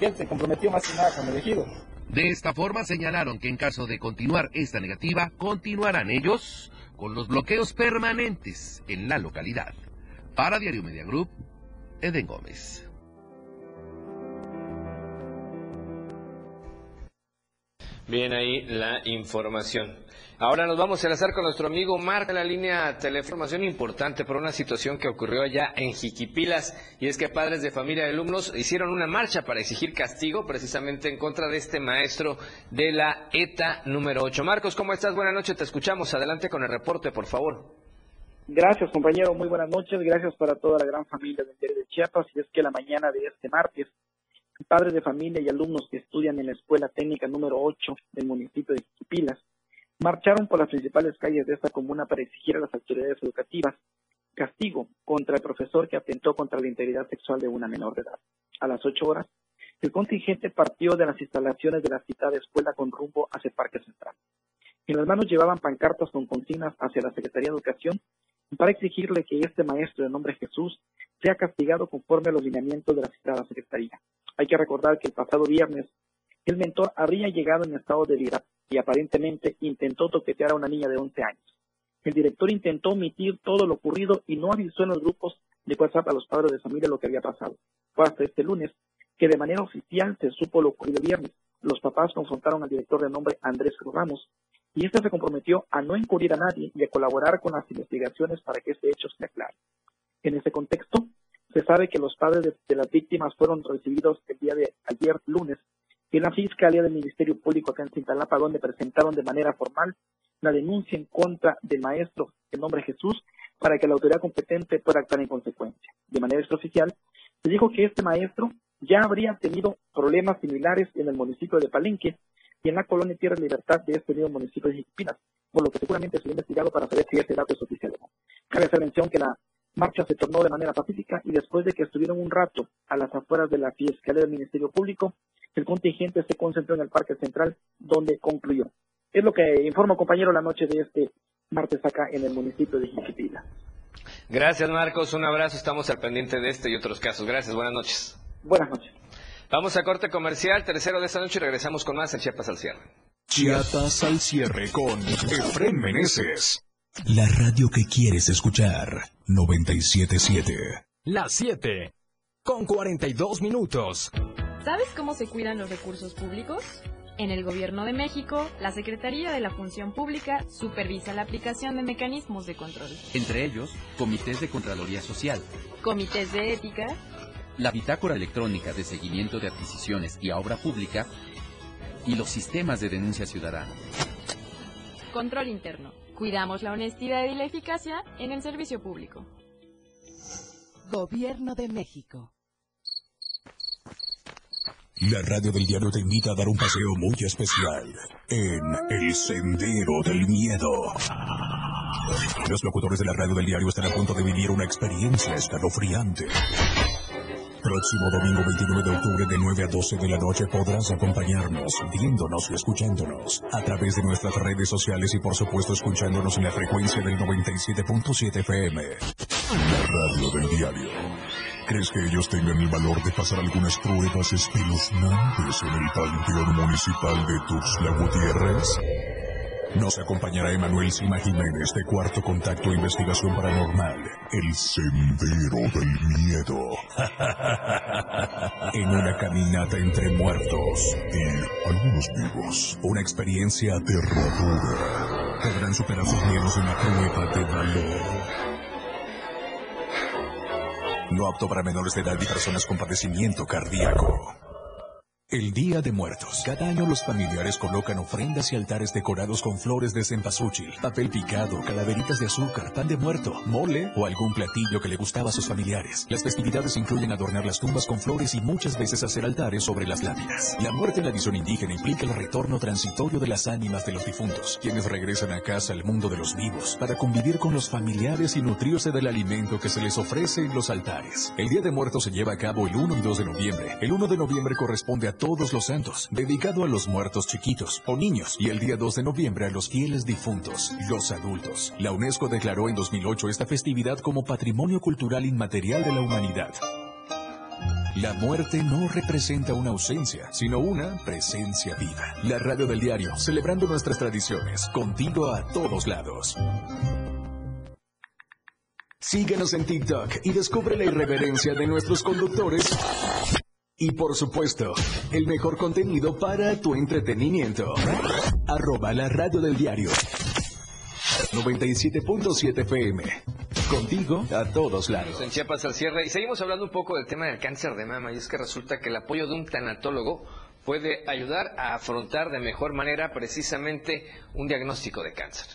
él se comprometió más que nada con el ejido. De esta forma señalaron que en caso de continuar esta negativa, continuarán ellos con los bloqueos permanentes en la localidad. Para Diario Media Group, Eden Gómez. Bien ahí la información. Ahora nos vamos a enlazar con nuestro amigo Marta en la línea teleinformación importante por una situación que ocurrió allá en Jiquipilas y es que padres de familia de alumnos hicieron una marcha para exigir castigo precisamente en contra de este maestro de la ETA número 8. Marcos, ¿cómo estás? Buenas noches, te escuchamos. Adelante con el reporte, por favor. Gracias, compañero. Muy buenas noches. Gracias para toda la gran familia de Chiapas. Y es que la mañana de este martes, padres de familia y alumnos que estudian en la Escuela Técnica número 8 del municipio de Jiquipilas marcharon por las principales calles de esta comuna para exigir a las autoridades educativas castigo contra el profesor que atentó contra la integridad sexual de una menor de edad. A las ocho horas, el contingente partió de las instalaciones de la citada escuela con rumbo hacia el Parque Central. En las manos llevaban pancartas con consignas hacia la Secretaría de Educación para exigirle que este maestro de nombre Jesús sea castigado conforme a los lineamientos de la citada Secretaría. Hay que recordar que el pasado viernes el mentor habría llegado en estado de vida y aparentemente intentó toquetear a una niña de 11 años. El director intentó omitir todo lo ocurrido y no avisó en los grupos de WhatsApp a los padres de familia lo que había pasado. Fue hasta este lunes que de manera oficial se supo lo ocurrido el viernes. Los papás confrontaron al director de nombre Andrés Ramos y este se comprometió a no encubrir a nadie y a colaborar con las investigaciones para que este hecho se aclare. En ese contexto, se sabe que los padres de, las víctimas fueron recibidos el día de ayer lunes en la Fiscalía del Ministerio Público acá en Cintalapa, donde presentaron de manera formal la denuncia en contra del maestro en nombre de Jesús para que la autoridad competente pueda actuar en consecuencia. De manera extraoficial, se dijo que este maestro ya habría tenido problemas similares en el municipio de Palenque y en la colonia Tierra Libertad de este mismo municipio de Jiquipinas, por lo que seguramente se ha investigado para saber si este dato es oficial o no. Cabe hacer mención que la marcha se tornó de manera pacífica y después de que estuvieron un rato a las afueras de la Fiscalía del Ministerio Público, el contingente se concentró en el Parque Central, donde concluyó. Es lo que informo, compañero, la noche de este martes acá en el municipio de Jiquipila. Gracias, Marcos. Un abrazo. Estamos al pendiente de este y otros casos. Gracias. Buenas noches. Buenas noches. Vamos a corte comercial, tercero de esta noche y regresamos con más en Chiapas al cierre. Chiapas al cierre con Efren Meneses. La radio que quieres escuchar. 977. Las 7. Con 42 minutos. ¿Sabes cómo se cuidan los recursos públicos? En el Gobierno de México, la Secretaría de la Función Pública supervisa la aplicación de mecanismos de control. Entre ellos, comités de Contraloría Social, comités de ética, la bitácora electrónica de seguimiento de adquisiciones y a obra pública y los sistemas de denuncia ciudadana. control interno. Cuidamos la honestidad y la eficacia en el servicio público. Gobierno de México. La radio del diario te invita a dar un paseo muy especial en El Sendero del Miedo. Los locutores de la radio del diario están a punto de vivir una experiencia escalofriante. Próximo domingo 29 de octubre de 9 a 12 de la noche podrás acompañarnos, viéndonos y escuchándonos a través de nuestras redes sociales y por supuesto escuchándonos en la frecuencia del 97.7 FM. La radio del diario. ¿Crees que ellos tengan el valor de pasar algunas pruebas espeluznantes en el Panteón Municipal de Tuxtla Gutiérrez? Nos acompañará Emanuel Sima Jiménez de Cuarto Contacto Investigación Paranormal, El Sendero del Miedo. en una caminata entre muertos y algunos vivos. Una experiencia aterradora. Podrán superar sus miedos en una prueba de valor. No apto para menores de edad y personas con padecimiento cardíaco. El Día de Muertos. Cada año los familiares colocan ofrendas y altares decorados con flores de cempasúchil, papel picado, calaveritas de azúcar, pan de muerto, mole o algún platillo que le gustaba a sus familiares. Las festividades incluyen adornar las tumbas con flores y muchas veces hacer altares sobre las láminas. La muerte en la visión indígena implica el retorno transitorio de las ánimas de los difuntos, quienes regresan a casa al mundo de los vivos para convivir con los familiares y nutrirse del alimento que se les ofrece en los altares. El Día de Muertos se lleva a cabo el 1 y 2 de noviembre. El 1 de noviembre corresponde a todos los santos, dedicado a los muertos chiquitos o niños, y el día 2 de noviembre a los fieles difuntos, los adultos. La UNESCO declaró en 2008 esta festividad como Patrimonio Cultural Inmaterial de la Humanidad. La muerte no representa una ausencia, sino una presencia viva. La radio del diario, celebrando nuestras tradiciones, contigo a todos lados. Síguenos en TikTok y descubre la irreverencia de nuestros conductores y por supuesto, el mejor contenido para tu entretenimiento. Arroba la radio del diario. 97.7 FM. Contigo a todos lados. En Chiapas al cierre. Y seguimos hablando un poco del tema del cáncer de mama. Y es que resulta que el apoyo de un tanatólogo puede ayudar a afrontar de mejor manera precisamente un diagnóstico de cáncer.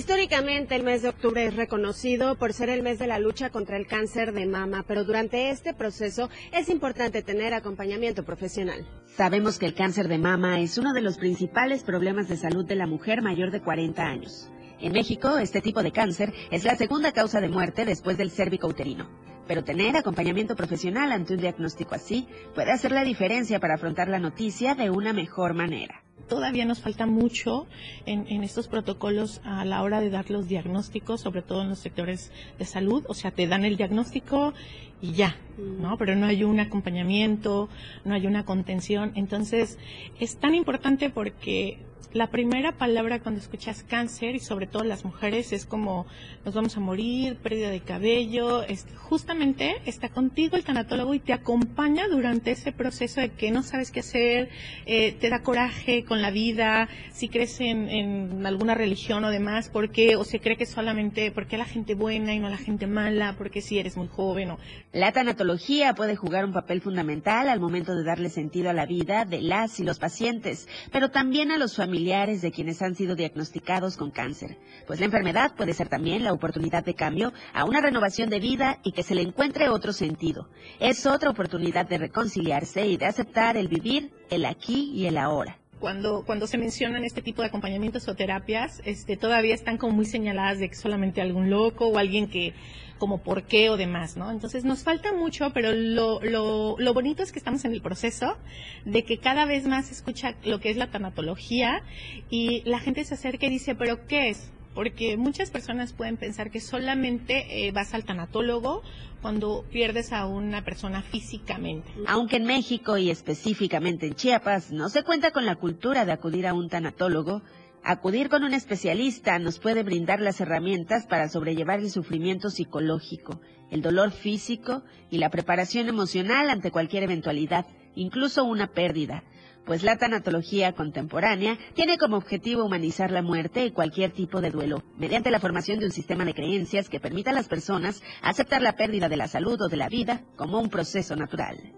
Históricamente el mes de octubre es reconocido por ser el mes de la lucha contra el cáncer de mama, pero durante este proceso es importante tener acompañamiento profesional. Sabemos que el cáncer de mama es uno de los principales problemas de salud de la mujer mayor de 40 años. En México, este tipo de cáncer es la segunda causa de muerte después del cérvico uterino. Pero tener acompañamiento profesional ante un diagnóstico así puede hacer la diferencia para afrontar la noticia de una mejor manera todavía nos falta mucho en, en, estos protocolos a la hora de dar los diagnósticos, sobre todo en los sectores de salud. O sea, te dan el diagnóstico y ya, ¿no? Pero no hay un acompañamiento, no hay una contención. Entonces, es tan importante porque la primera palabra cuando escuchas cáncer y sobre todo las mujeres es como nos vamos a morir, pérdida de cabello, justamente está contigo el tanatólogo y te acompaña durante ese proceso de que no sabes qué hacer, eh, te da coraje con la vida, si crees en, en, alguna religión o demás, porque o se cree que solamente porque la gente buena y no la gente mala, porque si eres muy joven o la tanatología puede jugar un papel fundamental al momento de darle sentido a la vida de las y los pacientes, pero también a los familiares de quienes han sido diagnosticados con cáncer, pues la enfermedad puede ser también la oportunidad de cambio a una renovación de vida y que se le encuentre otro sentido. Es otra oportunidad de reconciliarse y de aceptar el vivir, el aquí y el ahora cuando, cuando se mencionan este tipo de acompañamientos o terapias, este, todavía están como muy señaladas de que solamente algún loco o alguien que como por qué o demás, ¿no? Entonces nos falta mucho, pero lo, lo, lo bonito es que estamos en el proceso de que cada vez más se escucha lo que es la tanatología y la gente se acerca y dice, pero ¿qué es? porque muchas personas pueden pensar que solamente eh, vas al tanatólogo cuando pierdes a una persona físicamente. Aunque en México y específicamente en Chiapas no se cuenta con la cultura de acudir a un tanatólogo, acudir con un especialista nos puede brindar las herramientas para sobrellevar el sufrimiento psicológico, el dolor físico y la preparación emocional ante cualquier eventualidad, incluso una pérdida pues la tanatología contemporánea tiene como objetivo humanizar la muerte y cualquier tipo de duelo, mediante la formación de un sistema de creencias que permita a las personas aceptar la pérdida de la salud o de la vida como un proceso natural.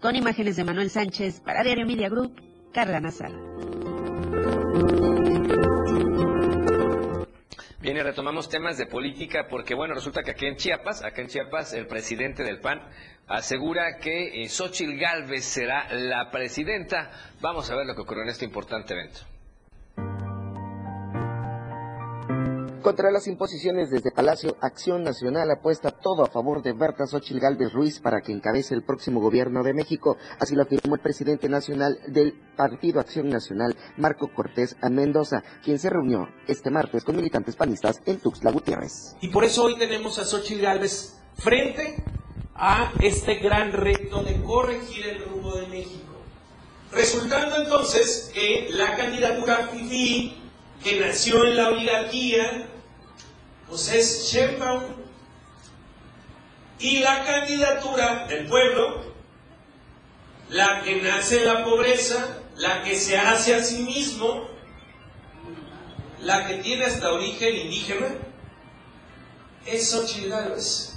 Con imágenes de Manuel Sánchez para Diario Media Group, Carla Nazar. Bien, y retomamos temas de política porque, bueno, resulta que aquí en Chiapas, acá en Chiapas, el presidente del PAN asegura que eh, Xochitl Gálvez será la presidenta. Vamos a ver lo que ocurrió en este importante evento. Contra las imposiciones desde Palacio, Acción Nacional apuesta todo a favor de Berta Xochitl Gálvez Ruiz para que encabece el próximo gobierno de México. Así lo afirmó el presidente nacional del Partido Acción Nacional, Marco Cortés Mendoza, quien se reunió este martes con militantes panistas en Tuxtla Gutiérrez. Y por eso hoy tenemos a Xochitl Gálvez frente a este gran reto de corregir el rumbo de México. Resultando entonces que la candidatura FIFI, que nació en la oligarquía, pues es Sheinbaum. Y la candidatura del pueblo, la que nace en la pobreza, la que se hace a sí mismo, la que tiene hasta origen indígena, es Xochitl Gálvez.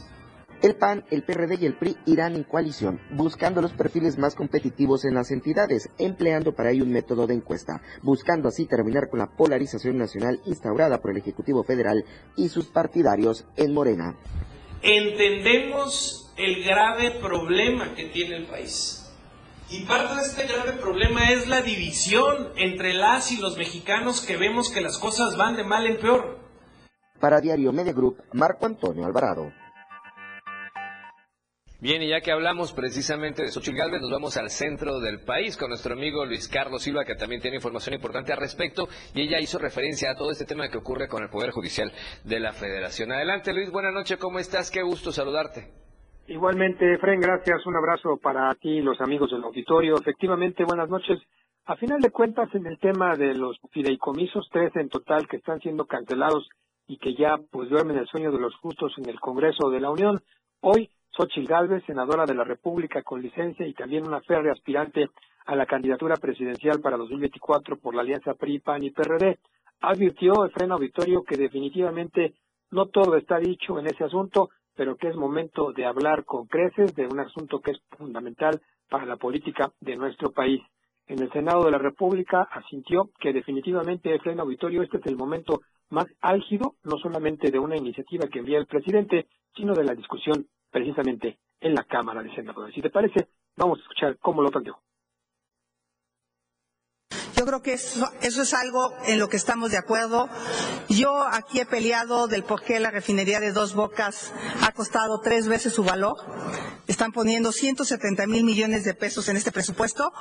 El PAN, el PRD y el PRI irán en coalición, buscando los perfiles más competitivos en las entidades, empleando para ello un método de encuesta, buscando así terminar con la polarización nacional instaurada por el Ejecutivo Federal y sus partidarios en Morena. Entendemos el grave problema que tiene el país. Y parte de este grave problema es la división entre las y los mexicanos que vemos que las cosas van de mal en peor. Para Diario Media Group, Marco Antonio Alvarado. Bien, y ya que hablamos precisamente de Xochitl Galvez, nos vamos al centro del país con nuestro amigo Luis Carlos Silva, que también tiene información importante al respecto, y ella hizo referencia a todo este tema que ocurre con el Poder Judicial de la Federación. Adelante, Luis, buenas noches, ¿cómo estás? Qué gusto saludarte. Igualmente, Efren, gracias. Un abrazo para ti y los amigos del auditorio. Efectivamente, buenas noches. A final de cuentas, en el tema de los fideicomisos, tres en total que están siendo cancelados y que ya pues duermen el sueño de los justos en el Congreso de la Unión, hoy Xochitl Gálvez, senadora de la República con licencia y también una férrea aspirante a la candidatura presidencial para 2024 por la alianza PRI, PAN y PRD, advirtió Efren Auditorio que definitivamente no todo está dicho en ese asunto, pero que es momento de hablar con creces de un asunto que es fundamental para la política de nuestro país. En el Senado de la República asintió que definitivamente Efren Auditorio este es el momento más álgido, no solamente de una iniciativa que envía el presidente, sino de la discusión precisamente en la Cámara de Senadores. Si te parece, vamos a escuchar cómo lo planteó. Yo creo que eso, eso, es algo en lo que estamos de acuerdo. Yo aquí he peleado del por qué la refinería de Dos Bocas ha costado tres veces su valor. Están poniendo 170 mil millones de pesos en este presupuesto.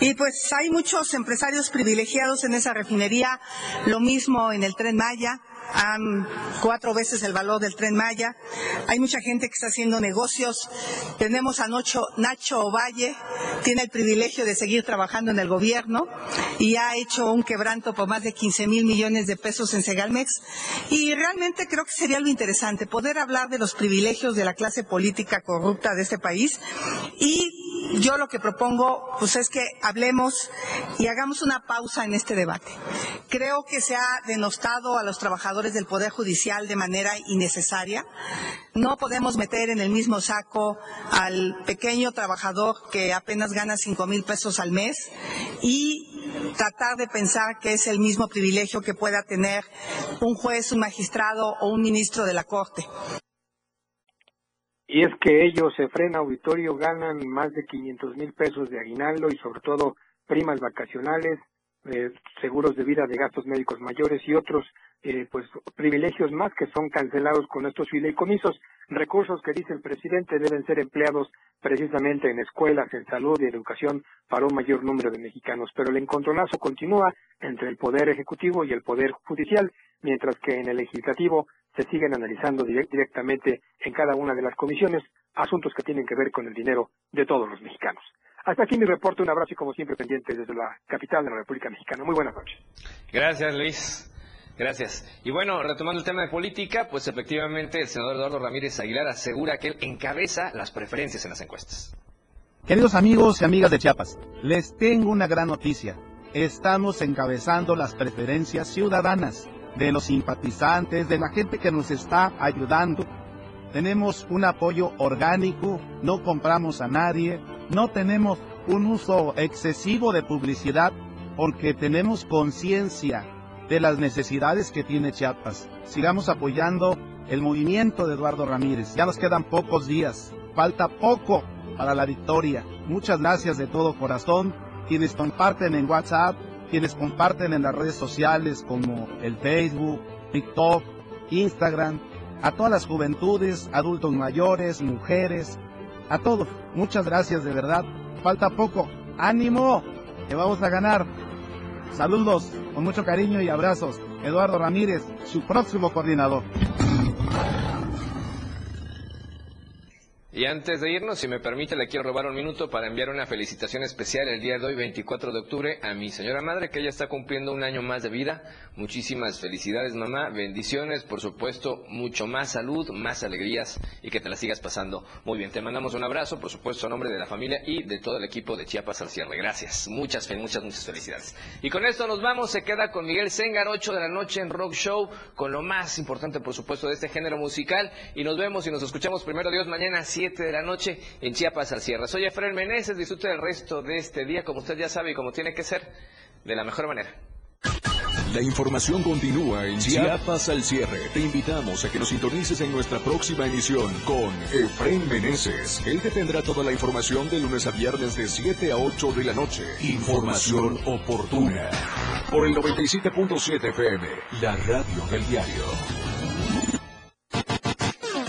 Y pues hay muchos empresarios privilegiados en esa refinería. Lo mismo en el tren Maya han cuatro veces el valor del tren Maya. Hay mucha gente que está haciendo negocios. Tenemos a Nacho, Nacho Ovalle, tiene el privilegio de seguir trabajando en el gobierno y ha hecho un quebranto por más de 15 mil millones de pesos en Segalmex. Y realmente creo que sería lo interesante poder hablar de los privilegios de la clase política corrupta de este país y yo lo que propongo pues es que hablemos y hagamos una pausa en este debate. Creo que se ha denostado a los trabajadores del Poder Judicial de manera innecesaria. No podemos meter en el mismo saco al pequeño trabajador que apenas gana cinco mil pesos al mes y tratar de pensar que es el mismo privilegio que pueda tener un juez, un magistrado o un ministro de la Corte. Y es que ellos, se frena auditorio, ganan más de 500 mil pesos de aguinaldo y sobre todo primas vacacionales, eh, seguros de vida de gastos médicos mayores y otros eh, pues privilegios más que son cancelados con estos fideicomisos, recursos que dice el presidente deben ser empleados precisamente en escuelas, en salud y educación para un mayor número de mexicanos. Pero el encontronazo continúa entre el poder ejecutivo y el poder judicial, mientras que en el legislativo se siguen analizando directamente en cada una de las comisiones asuntos que tienen que ver con el dinero de todos los mexicanos. Hasta aquí mi reporte, un abrazo y como siempre pendiente desde la capital de la República Mexicana. Muy buenas noches. Gracias, Luis. Gracias. Y bueno, retomando el tema de política, pues efectivamente el senador Eduardo Ramírez Aguilar asegura que él encabeza las preferencias en las encuestas. Queridos amigos y amigas de Chiapas, les tengo una gran noticia. Estamos encabezando las preferencias ciudadanas de los simpatizantes, de la gente que nos está ayudando. Tenemos un apoyo orgánico, no compramos a nadie, no tenemos un uso excesivo de publicidad porque tenemos conciencia de las necesidades que tiene Chiapas. Sigamos apoyando el movimiento de Eduardo Ramírez. Ya nos quedan pocos días, falta poco para la victoria. Muchas gracias de todo corazón. Quienes comparten en WhatsApp, quienes comparten en las redes sociales como el Facebook, TikTok, Instagram, a todas las juventudes, adultos mayores, mujeres, a todos. Muchas gracias de verdad. Falta poco. ánimo, que vamos a ganar. Saludos con mucho cariño y abrazos. Eduardo Ramírez, su próximo coordinador. Y antes de irnos, si me permite, le quiero robar un minuto para enviar una felicitación especial el día de hoy, 24 de octubre, a mi señora madre, que ella está cumpliendo un año más de vida. Muchísimas felicidades, mamá. Bendiciones, por supuesto, mucho más salud, más alegrías y que te la sigas pasando muy bien. Te mandamos un abrazo, por supuesto, a nombre de la familia y de todo el equipo de Chiapas al cierre. Gracias. Muchas, muchas, muchas felicidades. Y con esto nos vamos. Se queda con Miguel Sengar, 8 de la noche en Rock Show, con lo más importante, por supuesto, de este género musical. Y nos vemos y nos escuchamos primero Dios mañana 7 de la noche en Chiapas al cierre. Soy Efraín Meneses, disfrute del resto de este día como usted ya sabe y como tiene que ser, de la mejor manera. La información continúa en Chiapas al cierre. Te invitamos a que nos sintonices en nuestra próxima emisión con Efraín Meneses. Él te tendrá toda la información de lunes a viernes de 7 a 8 de la noche. Información oportuna. Por el 97.7 FM, la radio del diario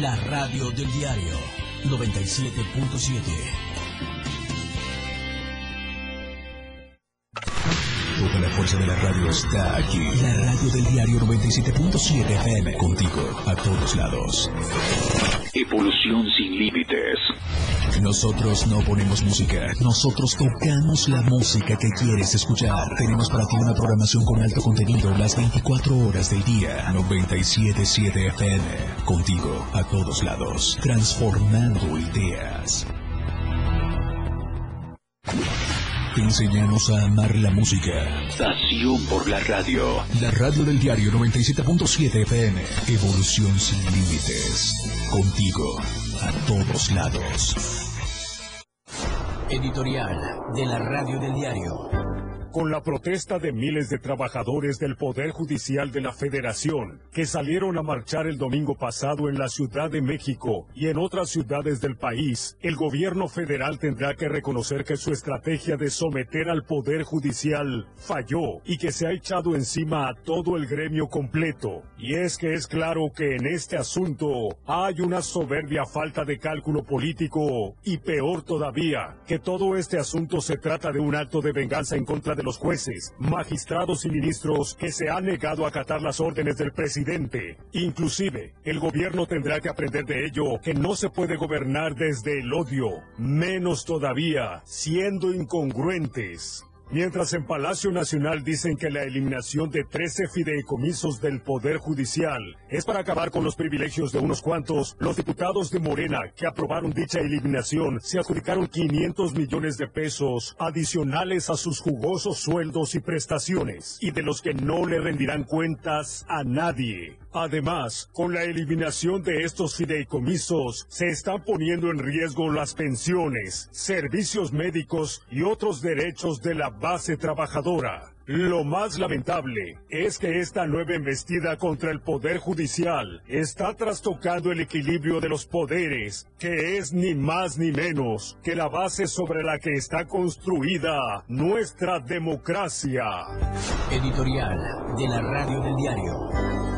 La radio del diario 97.7. Toda la fuerza de la radio está aquí. La radio del diario 97.7 FM. Contigo a todos lados. Evolución sin límites. Nosotros no ponemos música, nosotros tocamos la música que quieres escuchar. Tenemos para ti una programación con alto contenido las 24 horas del día. 97.7 FM. Contigo a todos lados. Transformando ideas. Te enseñamos a amar la música. Pasión por la radio. La radio del diario 97.7 FM. Evolución sin límites. Contigo a todos lados. Editorial de la radio del diario. Con la protesta de miles de trabajadores del Poder Judicial de la Federación que salieron a marchar el domingo pasado en la Ciudad de México y en otras ciudades del país, el gobierno federal tendrá que reconocer que su estrategia de someter al Poder Judicial falló y que se ha echado encima a todo el gremio completo. Y es que es claro que en este asunto hay una soberbia falta de cálculo político y peor todavía, que todo este asunto se trata de un acto de venganza en contra de los jueces, magistrados y ministros que se han negado a acatar las órdenes del presidente. Inclusive, el gobierno tendrá que aprender de ello que no se puede gobernar desde el odio, menos todavía siendo incongruentes. Mientras en Palacio Nacional dicen que la eliminación de 13 fideicomisos del Poder Judicial es para acabar con los privilegios de unos cuantos, los diputados de Morena que aprobaron dicha eliminación se adjudicaron 500 millones de pesos adicionales a sus jugosos sueldos y prestaciones, y de los que no le rendirán cuentas a nadie. Además, con la eliminación de estos fideicomisos, se están poniendo en riesgo las pensiones, servicios médicos y otros derechos de la base trabajadora. Lo más lamentable es que esta nueva embestida contra el Poder Judicial está trastocando el equilibrio de los poderes, que es ni más ni menos que la base sobre la que está construida nuestra democracia. Editorial de la Radio del Diario.